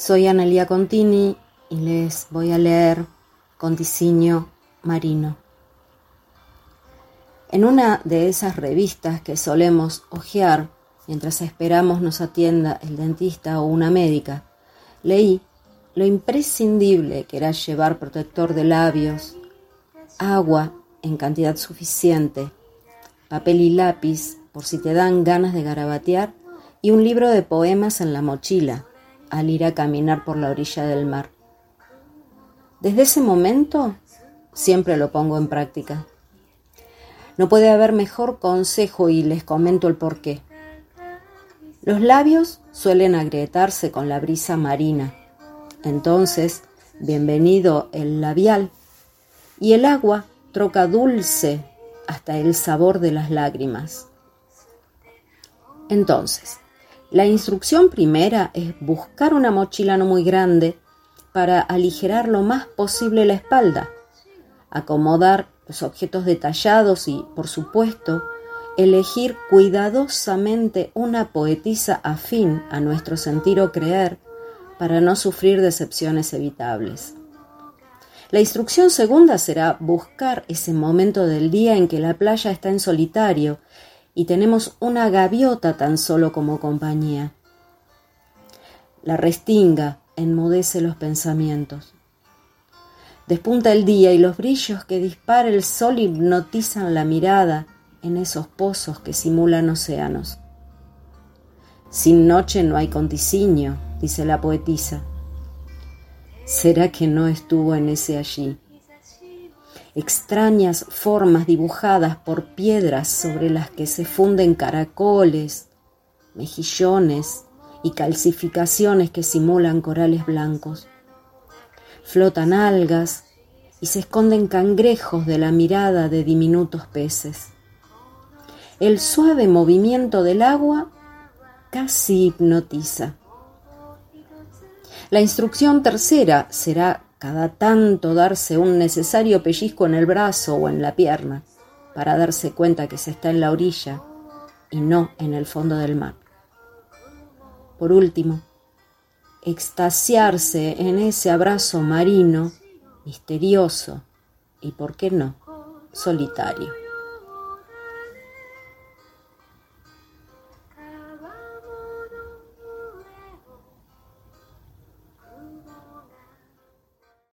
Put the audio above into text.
Soy Analia Contini y les voy a leer Conticinio Marino. En una de esas revistas que solemos hojear mientras esperamos nos atienda el dentista o una médica, leí lo imprescindible que era llevar protector de labios, agua en cantidad suficiente, papel y lápiz por si te dan ganas de garabatear y un libro de poemas en la mochila al ir a caminar por la orilla del mar. Desde ese momento siempre lo pongo en práctica. No puede haber mejor consejo y les comento el porqué. Los labios suelen agrietarse con la brisa marina. Entonces, bienvenido el labial. Y el agua troca dulce hasta el sabor de las lágrimas. Entonces, la instrucción primera es buscar una mochila no muy grande para aligerar lo más posible la espalda, acomodar los objetos detallados y, por supuesto, elegir cuidadosamente una poetisa afín a nuestro sentir o creer para no sufrir decepciones evitables. La instrucción segunda será buscar ese momento del día en que la playa está en solitario y tenemos una gaviota tan solo como compañía. La restinga enmudece los pensamientos. Despunta el día y los brillos que dispara el sol hipnotizan la mirada en esos pozos que simulan océanos. Sin noche no hay conticinio, dice la poetisa. ¿Será que no estuvo en ese allí? Extrañas formas dibujadas por piedras sobre las que se funden caracoles, mejillones y calcificaciones que simulan corales blancos flotan algas y se esconden cangrejos de la mirada de diminutos peces. El suave movimiento del agua casi hipnotiza. La instrucción tercera será cada tanto darse un necesario pellizco en el brazo o en la pierna para darse cuenta que se está en la orilla y no en el fondo del mar. Por último, extasiarse en ese abrazo marino, misterioso y, por qué no, solitario.